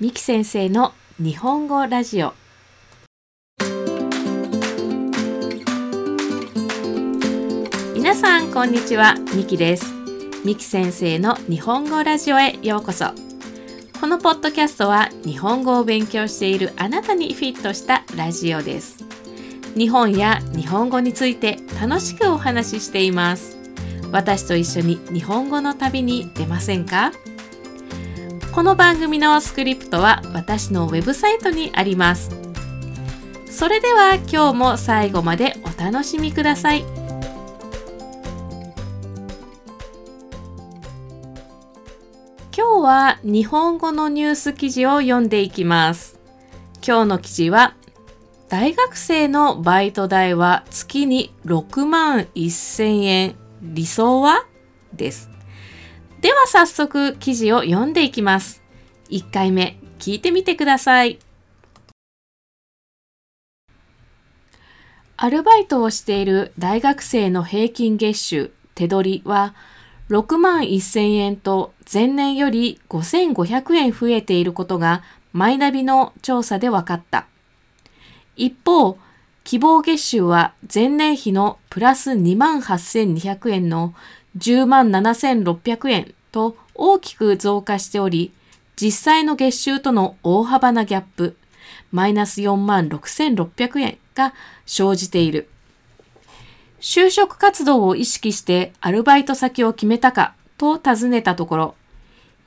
三木先生の日本語ラジオ。皆さんこんにちは。三木です。三木先生の日本語ラジオへようこそ。このポッドキャストは日本語を勉強しているあなたにフィットしたラジオです。日本や日本語について楽しくお話ししています。私と一緒に日本語の旅に出ませんか？この番組のスクリプトは私のウェブサイトにあります。それでは今日も最後までお楽しみください。今日は日本語のニュース記事を読んでいきます。今日の記事は大学生のバイト代は月に6万1000円。理想は？です。では早速記事を読んでいきます。1回目聞いてみてください。アルバイトをしている大学生の平均月収手取りは6万1000円と前年より5500円増えていることがマイナビの調査で分かった。一方、希望月収は前年比のプラス2万8200円の10万7600円と大きく増加しており、実際の月収との大幅なギャップ、マイナス4万6600円が生じている。就職活動を意識してアルバイト先を決めたかと尋ねたところ、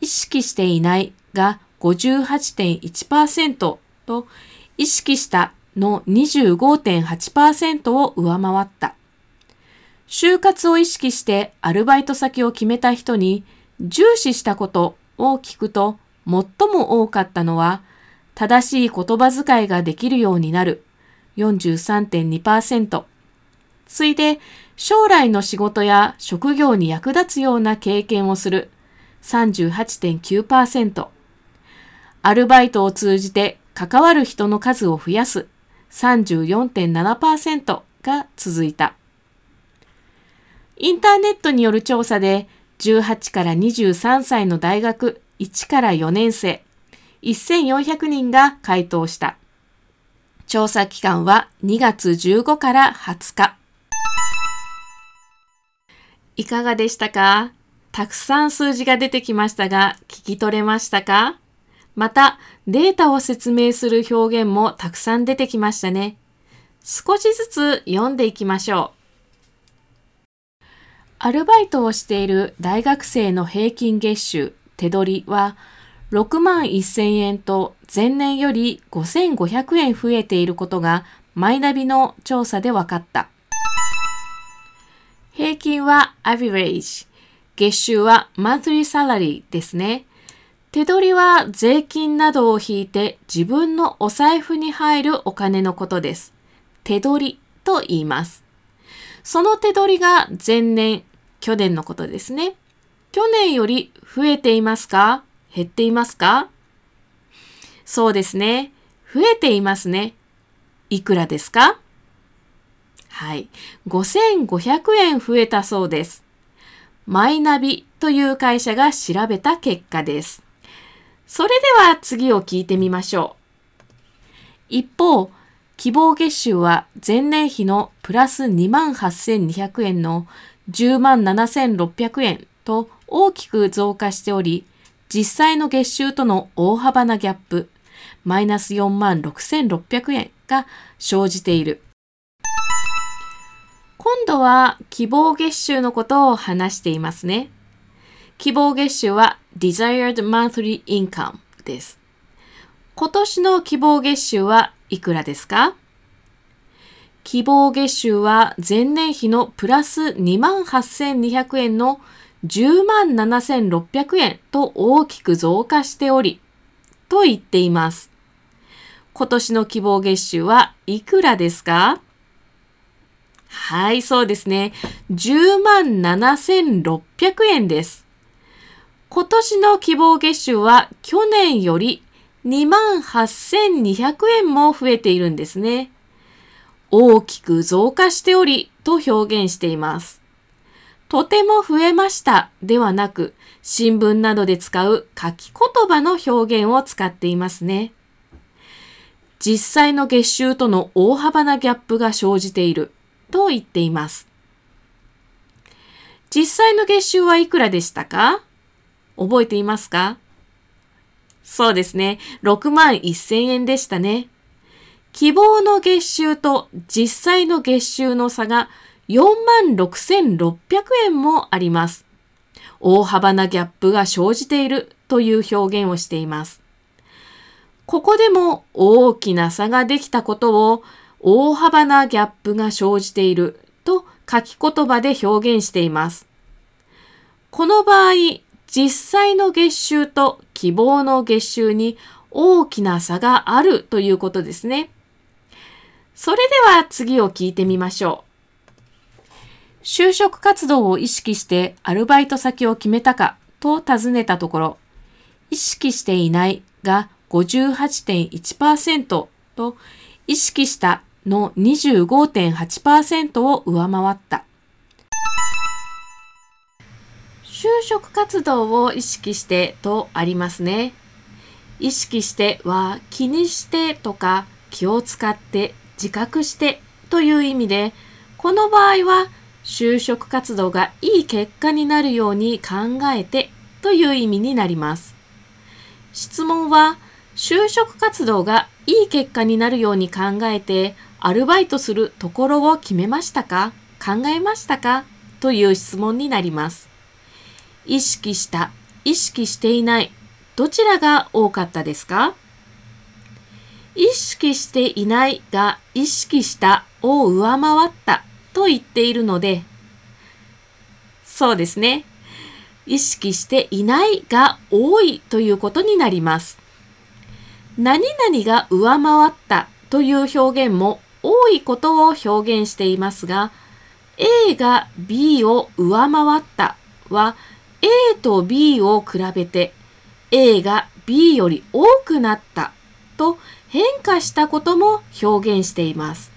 意識していないが58.1%と、意識したの25.8%を上回った。就活を意識してアルバイト先を決めた人に重視したことを聞くと最も多かったのは正しい言葉遣いができるようになる。43.2%ついで将来の仕事や職業に役立つような経験をする。38.9%アルバイトを通じて関わる人の数を増やす。34.7%が続いた。インターネットによる調査で、18から23歳の大学1から4年生、1400人が回答した。調査期間は2月15から20日。いかがでしたか？たくさん数字が出てきましたが、聞き取れましたか？また、データを説明する表現もたくさん出てきましたね。少しずつ読んでいきましょう。アルバイトをしている大学生の平均月収手取りは6万1000円と前年より5500円増えていることがマイナビの調査で分かった。平均は average、月収は monthly salary ですね。手取りは税金などを引いて自分のお財布に入るお金のことです。手取りと言います。その手取りが前年去年のことですね。去年より増えていますか？減っていますか？そうですね。増えていますね。いくらですか？はい。5500円増えたそうです。マイナビという会社が調べた結果です。それでは次を聞いてみましょう。一方、希望月収は前年比のプラス28,200円の10万7600円と大きく増加しており、実際の月収との大幅なギャップ、マイナス4万6600円が生じている。今度は希望月収のことを話していますね。希望月収は desired monthly income です。今年の希望月収はいくらですか？希望月収は前年比のプラス28,200円の107,600円と大きく増加しており、と言っています。今年の希望月収はいくらですか？はい、そうですね。107,600円です。今年の希望月収は去年より28,200円も増えているんですね。大きく増加しておりと表現しています。とても増えましたではなく、新聞などで使う書き言葉の表現を使っていますね。実際の月収との大幅なギャップが生じていると言っています。実際の月収はいくらでしたか？覚えていますか？そうですね。6万1000円でしたね。希望の月収と実際の月収の差が4万6600円もあります。大幅なギャップが生じているという表現をしています。ここでも大きな差ができたことを大幅なギャップが生じていると書き言葉で表現しています。この場合、実際の月収と希望の月収に大きな差があるということですね。それでは次を聞いてみましょう。就職活動を意識してアルバイト先を決めたかと尋ねたところ、意識していないが58.1%と、意識したの25.8%を上回った。就職活動を意識してとありますね。意識しては気にしてとか気を使って自覚してという意味で、この場合は就職活動がいい結果になるように考えてという意味になります。質問は就職活動がいい結果になるように考えてアルバイトするところを決めましたか？考えましたか？という質問になります。意識した、意識していない、どちらが多かったですか？意識していないが意識したを上回ったと言っているので、そうですね。意識していないが多いということになります。何々が上回ったという表現も多いことを表現していますが、A が B を上回ったは A と B を比べて A が B より多くなったと変化したことも表現しています。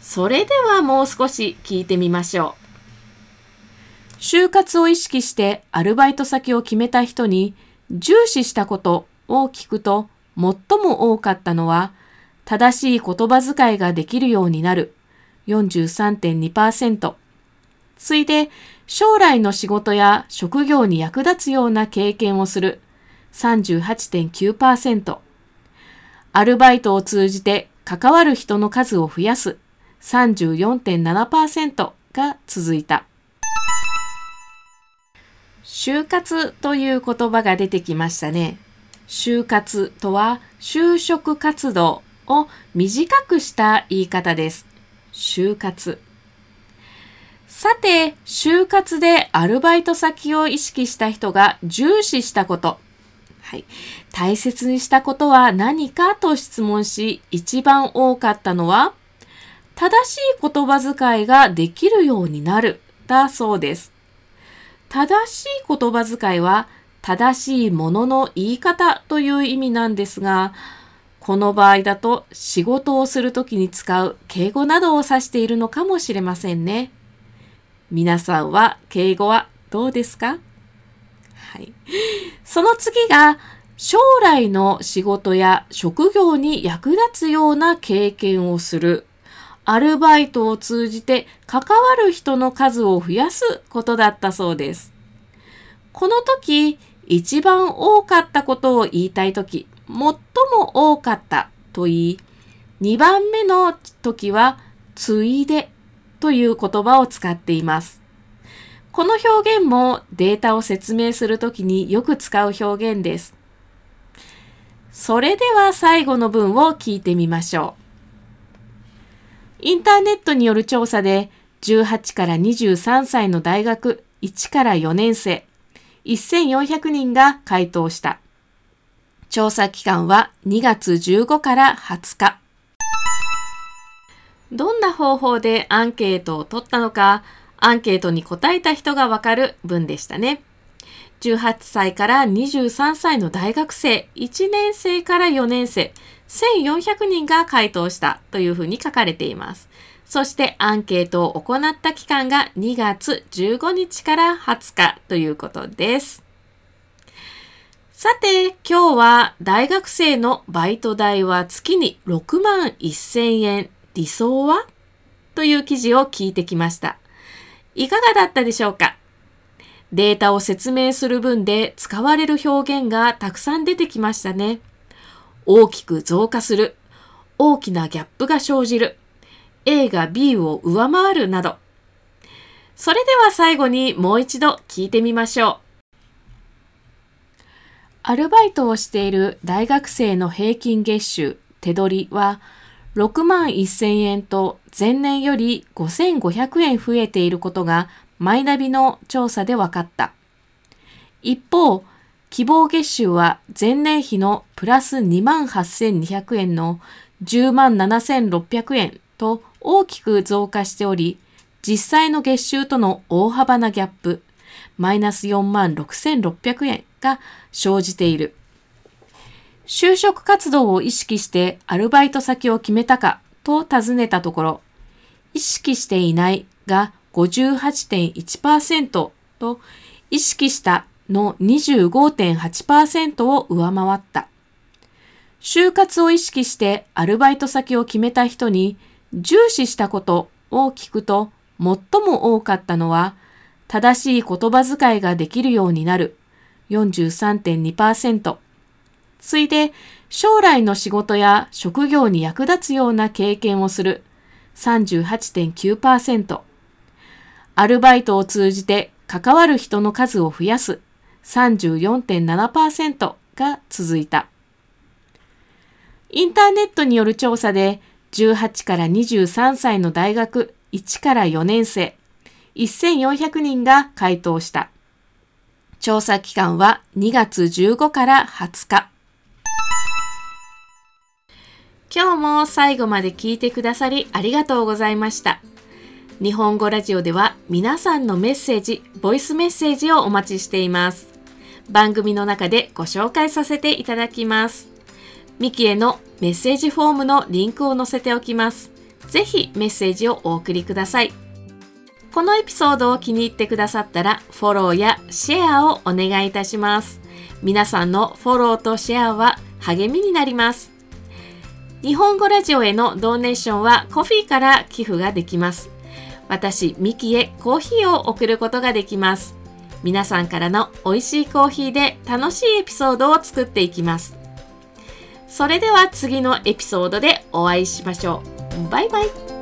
それではもう少し聞いてみましょう。就活を意識してアルバイト先を決めた人に重視したことを聞くと最も多かったのは正しい言葉遣いができるようになる43.2%。ついで将来の仕事や職業に役立つような経験をする38.9%。アルバイトを通じて関わる人の数を増やす34.7%が続いた。就活という言葉が出てきましたね。就活とは就職活動を短くした言い方です。就活。さて、就活でアルバイト先を意識した人が重視したこと。はい。大切にしたことは何かと質問し、一番多かったのは、正しい言葉遣いができるようになる、だそうです。正しい言葉遣いは、正しいものの言い方という意味なんですが、この場合だと仕事をするときに使う敬語などを指しているのかもしれませんね。皆さんは敬語はどうですか？はい。その次が、将来の仕事や職業に役立つような経験をする。アルバイトを通じて関わる人の数を増やすことだったそうです。この時、一番多かったことを言いたい時、最も多かったと言い、2番目の時は、ついでという言葉を使っています。この表現もデータを説明するときによく使う表現です。それでは最後の文を聞いてみましょう。インターネットによる調査で18から23歳の大学1から4年生1400人が回答した。調査期間は2月15から20日。どんな方法でアンケートを取ったのか、アンケートに答えた人がわかる文でしたね。18歳から23歳の大学生、1年生から4年生、1400人が回答したというふうに書かれています。そしてアンケートを行った期間が2月15日から20日ということです。さて、今日は大学生のバイト代は月に6万1000円。理想は？という記事を聞いてきました。いかがだったでしょうか？データを説明する分で使われる表現がたくさん出てきましたね。大きく増加する。大きなギャップが生じる。A が B を上回るなど。それでは最後にもう一度聞いてみましょう。アルバイトをしている大学生の平均月収、手取りは6万1000円と前年より5500円増えていることがマイナビの調査で分かった。一方、希望月収は前年比のプラス2万8200円の10万7600円と大きく増加しており、実際の月収との大幅なギャップ、マイナス4万6600円が生じている。就職活動を意識してアルバイト先を決めたかと尋ねたところ、意識していないが58.1%と、意識したの25.8%を上回った。就活を意識してアルバイト先を決めた人に重視したことを聞くと最も多かったのは正しい言葉遣いができるようになる43.2%ついで将来の仕事や職業に役立つような経験をする38.9%アルバイトを通じて関わる人の数を増やす34.7%が続いた。インターネットによる調査で18から23歳の大学1から4年生1400人が回答した。調査期間は2月15から20日。今日も最後まで聞いてくださりありがとうございました。日本語ラジオでは皆さんのメッセージ、ボイスメッセージをお待ちしています。番組の中でご紹介させていただきます。ミキへのメッセージフォームのリンクを載せておきます。ぜひメッセージをお送りください。このエピソードを気に入ってくださったらフォローやシェアをお願いいたします。皆さんのフォローとシェアは励みになります。日本語ラジオへのドーネーションはコフィーから寄付ができます。私、ミキへコーヒーを送ることができます。皆さんからの美味しいコーヒーで楽しいエピソードを作っていきます。それでは次のエピソードでお会いしましょう。バイバイ。